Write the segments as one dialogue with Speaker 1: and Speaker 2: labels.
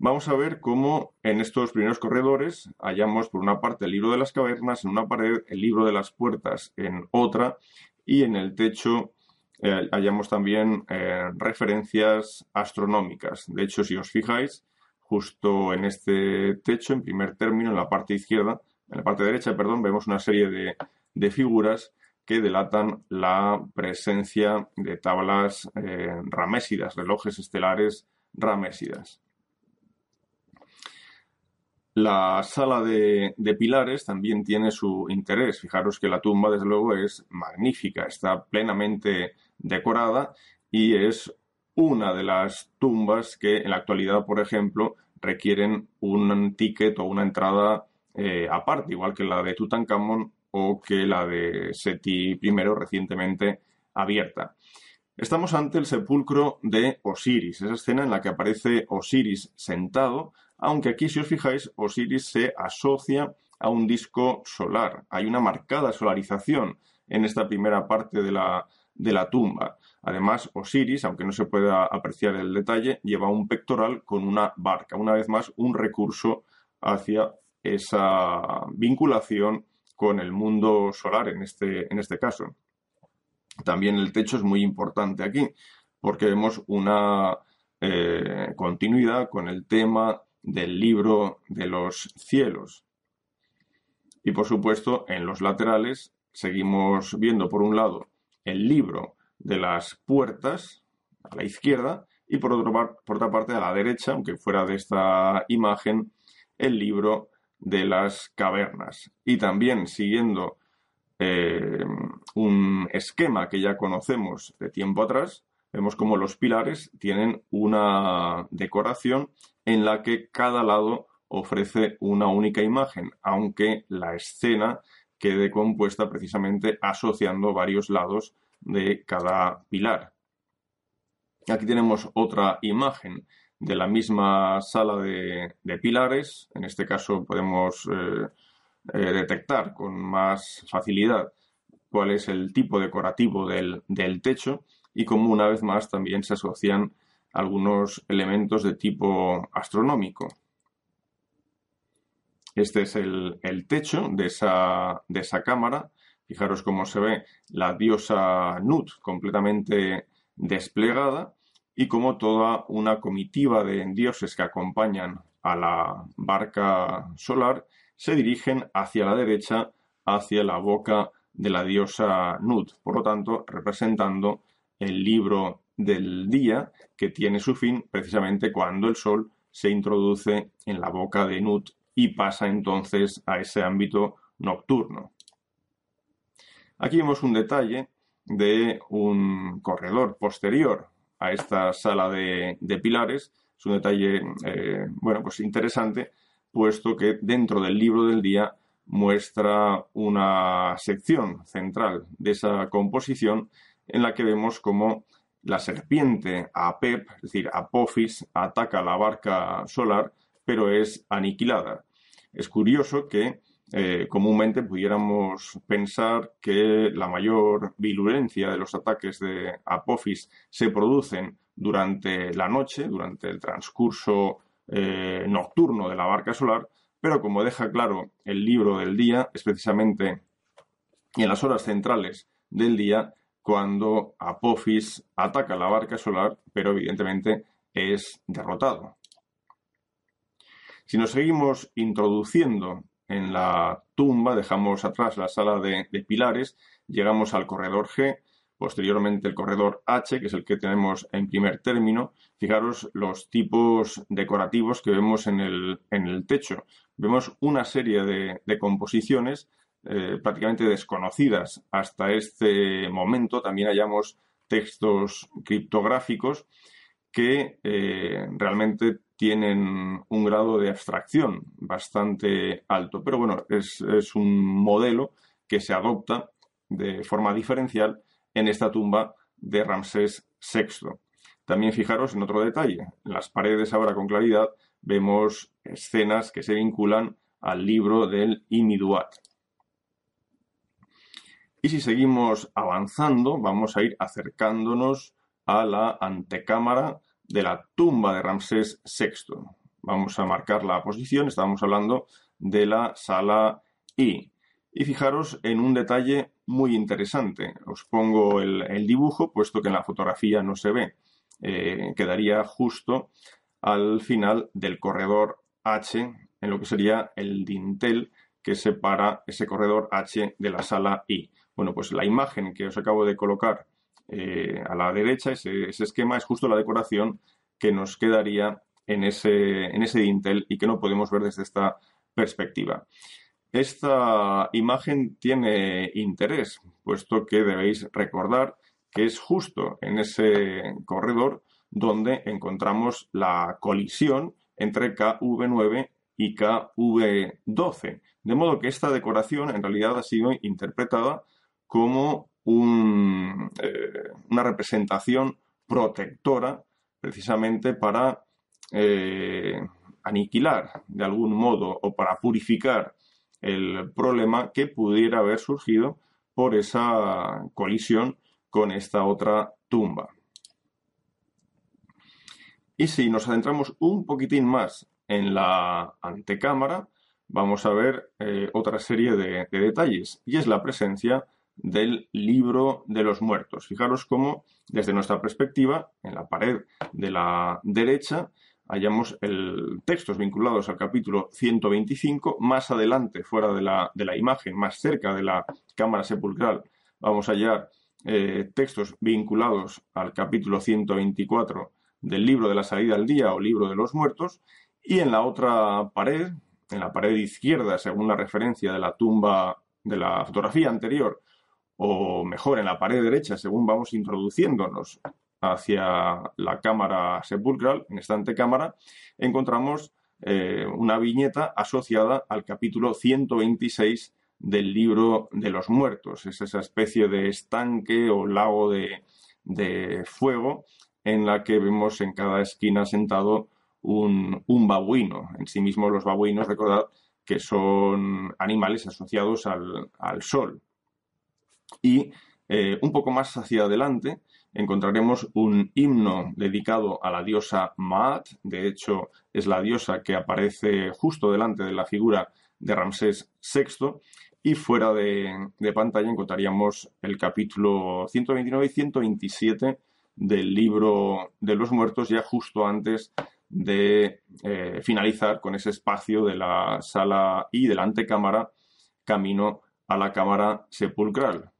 Speaker 1: Vamos a ver cómo en estos primeros corredores hallamos por una parte el libro de las cavernas, en una pared el libro de las puertas en otra y en el techo eh, hallamos también eh, referencias astronómicas. De hecho, si os fijáis, justo en este techo, en primer término, en la parte izquierda, en la parte derecha, perdón, vemos una serie de, de figuras que delatan la presencia de tablas eh, ramésidas, relojes estelares ramésidas. La sala de, pilares también tiene su interés. Fijaros que la tumba, desde luego, es magnífica, está plenamente decorada y es una de las tumbas que en la actualidad, por ejemplo, requieren un ticket o una entrada eh, aparte, igual que la de Tutankamón o que la de Seti I recientemente abierta. Estamos ante el sepulcro de Osiris, esa escena en la que aparece Osiris sentado aunque aquí si os fijáis Osiris se asocia a un disco solar. Hay una marcada solarización en esta primera parte de la, de la tumba. Además, Osiris, aunque no se pueda apreciar el detalle, lleva un pectoral con una barca. Una vez más, un recurso hacia esa vinculación con el mundo solar en este, en este caso. También el techo es muy importante aquí, porque vemos una eh, continuidad con el tema del libro de los cielos. Y por supuesto, en los laterales seguimos viendo por un lado el libro de las puertas a la izquierda y por, por otra parte a la derecha, aunque fuera de esta imagen, el libro de las cavernas. Y también siguiendo eh, un esquema que ya conocemos de tiempo atrás, vemos como los pilares tienen una decoración en la que cada lado ofrece una única imagen, aunque la escena quede compuesta precisamente asociando varios lados de cada pilar. Aquí tenemos otra imagen de la misma sala de, pilares. En este caso podemos eh, eh, detectar con más facilidad cuál es el tipo decorativo del, del techo y cómo una vez más también se asocian algunos elementos de tipo astronómico. Este es el, techo de esa, de esa, cámara. Fijaros cómo se ve la diosa Nut completamente desplegada y cómo toda una comitiva de dioses que acompañan a la barca solar se dirigen hacia la derecha, hacia la boca de la diosa Nut, por lo tanto representando el libro del día que tiene su fin precisamente cuando el Sol se introduce en la boca de Nut y pasa entonces a ese ámbito nocturno. Aquí vemos un detalle de un corredor posterior a esta sala de, pilares. Es un detalle, eh, bueno, pues interesante, puesto que dentro del libro del día muestra una sección central de esa composición en la que vemos cómo la serpiente Apep, es decir, Apophis, ataca la barca solar, pero es aniquilada. Es curioso que eh, comúnmente pudiéramos pensar que la mayor virulencia de los ataques de Apophis se producen durante la noche, durante el transcurso eh, nocturno de la barca solar, pero como deja claro el libro del día, es precisamente en las horas centrales del día cuando Apophis ataca la barca solar, pero evidentemente es derrotado. Si nos seguimos introduciendo en la tumba, dejamos atrás la sala de, pilares, llegamos al corredor G, posteriormente el corredor H, que es el que tenemos en primer término. Fijaros los tipos decorativos que vemos en el, techo. Vemos una serie de composiciones eh, prácticamente desconocidas hasta este momento. También hallamos textos criptográficos que eh, realmente tienen un grado de abstracción bastante alto. Pero bueno, es, es, un modelo que se adopta de forma diferencial en esta tumba de Ramsés VI. También fijaros en otro detalle. En las paredes ahora con claridad vemos escenas que se vinculan al libro del Imiduat. Y si seguimos avanzando, vamos a ir acercándonos a la antecámara de la tumba de Ramsés VI. Vamos a marcar la posición, estábamos hablando de la sala I. Y fijaros en un detalle muy interesante. Os pongo el, dibujo, puesto que en la fotografía no se ve. Eh, quedaría justo al final del corredor H, en lo que sería el dintel que separa ese corredor H de la sala I. Bueno, pues la imagen que os acabo de colocar eh, a la derecha, ese, esquema, es justo la decoración que nos quedaría en ese, en ese dintel y que no podemos ver desde esta perspectiva. Esta imagen tiene interés, puesto que debéis recordar que es justo en ese corredor donde encontramos la colisión entre KV9 y KV12. De modo que esta decoración en realidad ha sido interpretada como eh, una representación protectora precisamente para eh, aniquilar de algún modo o para purificar el problema que pudiera haber surgido por esa colisión con esta otra tumba. Y si nos adentramos un poquitín más en la antecámara, vamos a ver eh, otra serie de, detalles, y es la presencia del libro de los muertos. Fijaros cómo, desde nuestra perspectiva, en la pared de la derecha, hallamos textos vinculados al capítulo 125. Más adelante, fuera de la, de la imagen, más cerca de la cámara sepulcral, vamos a hallar eh, textos vinculados al capítulo 124 del libro de la salida al día o libro de los muertos. Y en la otra pared, en la pared izquierda, según la referencia de la tumba de la fotografía anterior, o mejor en la pared derecha, según vamos introduciéndonos hacia la cámara sepulcral, en esta antecámara, encontramos eh, una viñeta asociada al capítulo 126 del libro de los muertos. Es esa especie de estanque o lago de, fuego en la que vemos en cada esquina sentado un, babuino. En sí mismo los babuinos, recordad que son animales asociados al, sol. Y eh, un poco más hacia adelante encontraremos un himno dedicado a la diosa Maat, de hecho es la diosa que aparece justo delante de la figura de Ramsés VI, y fuera de, pantalla encontraríamos el capítulo 129 y 127 del libro de los muertos, ya justo antes de eh, finalizar con ese espacio de la sala y de la antecámara camino a la cámara sepulcral.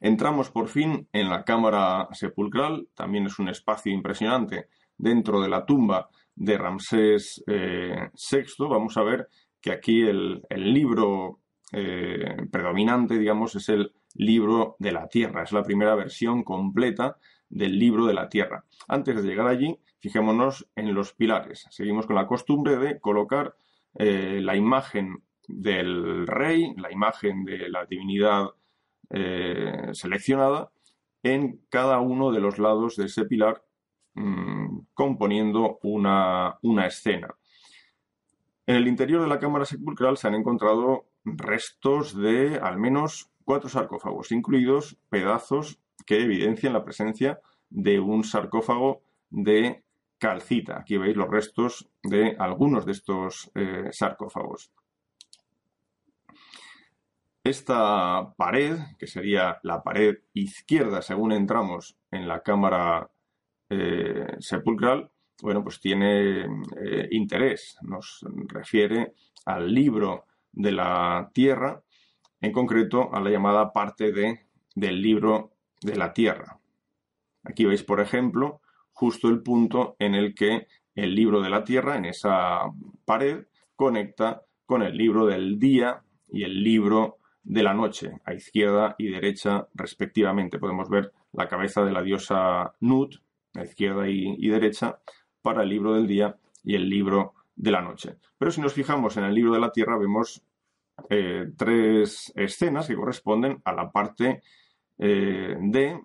Speaker 1: Entramos por fin en la cámara sepulcral, también es un espacio impresionante dentro de la tumba de Ramsés VI. Eh, Vamos a ver que aquí el, libro eh, predominante, digamos, es el libro de la tierra. Es la primera versión completa del libro de la tierra. Antes de llegar allí, fijémonos en los pilares. Seguimos con la costumbre de colocar eh, la imagen del rey, la imagen de la divinidad eh, seleccionada en cada uno de los lados de ese pilar mm, componiendo una, escena. En el interior de la cámara sepulcral se han encontrado restos de al menos cuatro sarcófagos, incluidos pedazos que evidencian la presencia de un sarcófago de calcita. Aquí veis los restos de algunos de estos eh, sarcófagos. Esta pared, que sería la pared izquierda según entramos en la cámara eh, sepulcral, bueno, pues tiene eh, interés. Nos refiere al libro de la tierra, en concreto a la llamada parte de, del libro de la tierra. Aquí veis, por ejemplo, justo el punto en el que el libro de la tierra, en esa pared, conecta con el libro del día y el libro de la noche, a izquierda y derecha respectivamente. Podemos ver la cabeza de la diosa Nut, a izquierda y, derecha, para el libro del día y el libro de la noche. Pero si nos fijamos en el libro de la tierra, vemos eh, tres escenas que corresponden a la parte eh, de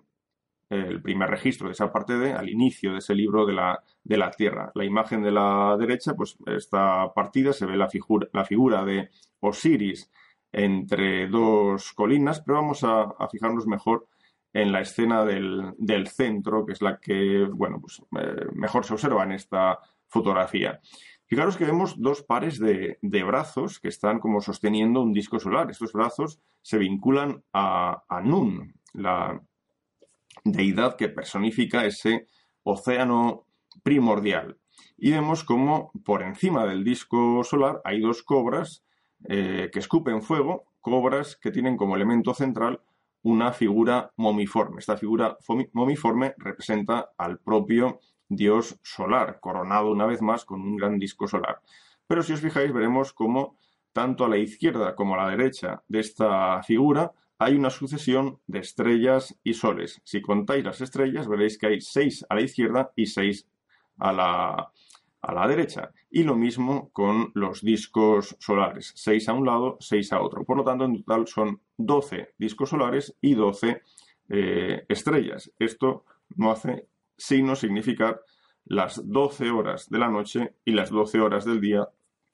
Speaker 1: el primer registro de esa parte de al inicio de ese libro de la, de la tierra. La imagen de la derecha, pues está partida, se ve la la figura de Osiris entre dos colinas, pero vamos a, fijarnos mejor en la escena del, centro, que es la que, bueno, pues eh, mejor se observa en esta fotografía. Fijaros que vemos dos pares de, brazos que están como sosteniendo un disco solar. Estos brazos se vinculan a, a Nun, la deidad que personifica ese océano primordial. Y vemos como por encima del disco solar hay dos cobras eh, que escupen fuego, cobras que tienen como elemento central una figura momiforme. Esta figura momiforme representa al propio dios solar, coronado una vez más con un gran disco solar. Pero si os fijáis, veremos cómo tanto a la izquierda como a la derecha de esta figura hay una sucesión de estrellas y soles. Si contáis las estrellas, veréis que hay seis a la izquierda y seis a la, a la derecha. Y lo mismo con los discos solares, seis a un lado, seis a otro. Por lo tanto, en total son 12 discos solares y 12 eh, estrellas. Esto no hace sino significar las 12 horas de la noche y las 12 horas del día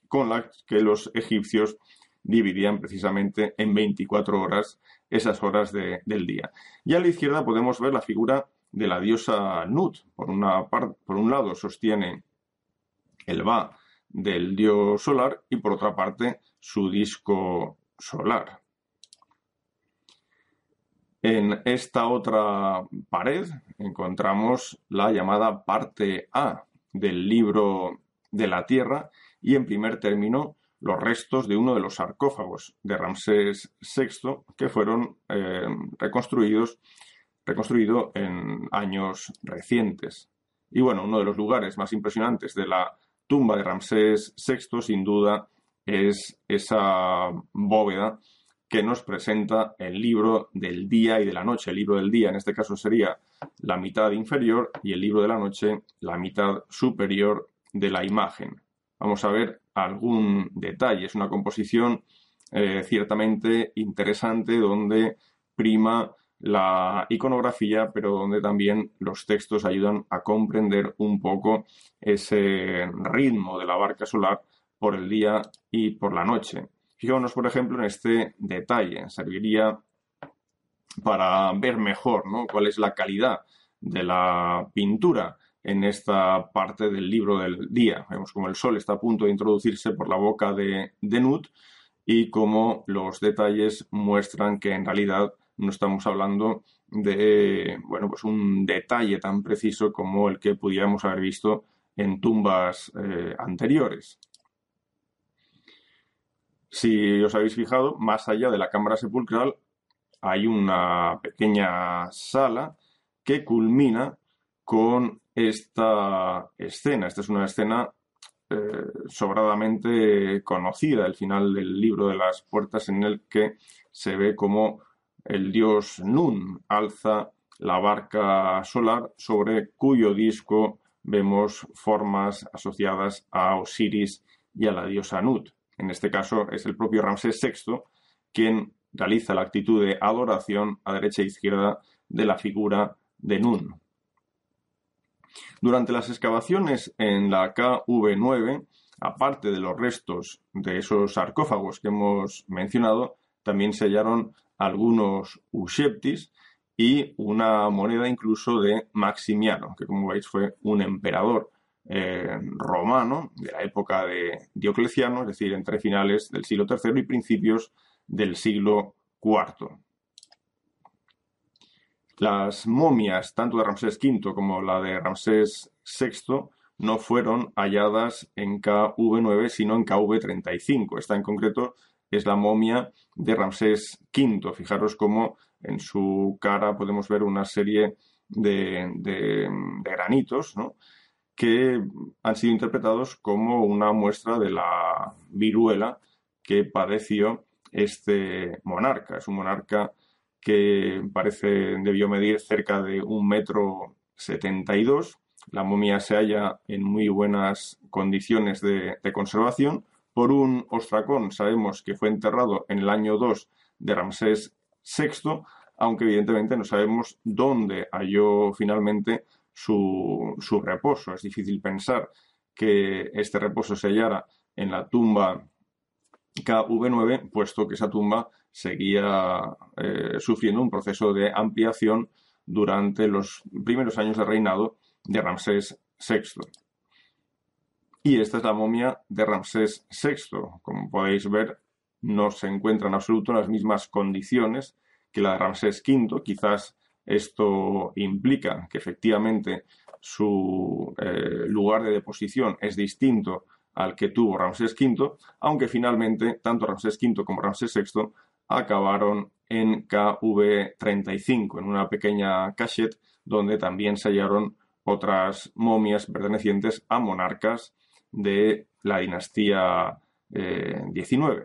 Speaker 1: con las que los egipcios dividían precisamente en 24 horas esas horas del día. Y a la izquierda podemos ver la figura de la diosa Nut. Por, una por un lado sostiene el Va del dios solar y por otra parte su disco solar. En esta otra pared encontramos la llamada parte A del libro de la Tierra y en primer término los restos de uno de los sarcófagos de Ramsés VI que fueron eh, reconstruidos reconstruido en años recientes. Y bueno, uno de los lugares más impresionantes de la tumba de Ramsés VI sin duda es esa bóveda que nos presenta el libro del día y de la noche. El libro del día en este caso sería la mitad inferior y el libro de la noche la mitad superior de la imagen. Vamos a ver algún detalle. Es una composición eh, ciertamente interesante donde prima la iconografía, pero donde también los textos ayudan a comprender un poco ese ritmo de la barca solar por el día y por la noche. Fijémonos, por ejemplo, en este detalle. Serviría para ver mejor cuál es la calidad de la pintura en esta parte del libro del día. Vemos como el sol está a punto de introducirse por la boca de, de Nut y cómo los detalles muestran que en realidad no estamos hablando de bueno, pues un detalle tan preciso como el que pudiéramos haber visto en tumbas eh, anteriores. Si os habéis fijado, más allá de la cámara sepulcral hay una pequeña sala que culmina con esta escena. Esta es una escena eh, sobradamente conocida, el final del libro de las puertas, en el que se ve como el dios Nun alza la barca solar sobre cuyo disco vemos formas asociadas a Osiris y a la diosa Nut. En este caso es el propio Ramsés VI quien realiza la actitud de adoración a derecha e izquierda de la figura de Nun. Durante las excavaciones en la KV9, aparte de los restos de esos sarcófagos que hemos mencionado, también se hallaron algunos usheptis y una moneda incluso de Maximiano, que como veis fue un emperador eh, romano de la época de Diocleciano, es decir, entre finales del siglo III y principios del siglo IV. Las momias, tanto de Ramsés V como la de Ramsés VI, no fueron halladas en KV9, sino en KV35. Esta en concreto es la momia de Ramsés V. Fijaros cómo en su cara podemos ver una serie de, granitos que han sido interpretados como una muestra de la viruela que padeció este monarca. Es un monarca que parece debió medir cerca de un metro setenta y dos. La momia se halla en muy buenas condiciones de conservación por un ostracón. Sabemos que fue enterrado en el año 2 de Ramsés VI, aunque evidentemente no sabemos dónde halló finalmente su, reposo. Es difícil pensar que este reposo se hallara en la tumba KV9, puesto que esa tumba seguía eh, sufriendo un proceso de ampliación durante los primeros años de reinado de Ramsés VI. Y esta es la momia de Ramsés VI. Como podéis ver, no se encuentra en absoluto en las mismas condiciones que la de Ramsés V. Quizás esto implica que efectivamente su eh, lugar de deposición es distinto al que tuvo Ramsés V, aunque finalmente tanto Ramsés V como Ramsés VI acabaron en KV35, en una pequeña cachette donde también se hallaron otras momias pertenecientes a monarcas de la dinastía XIX. Eh,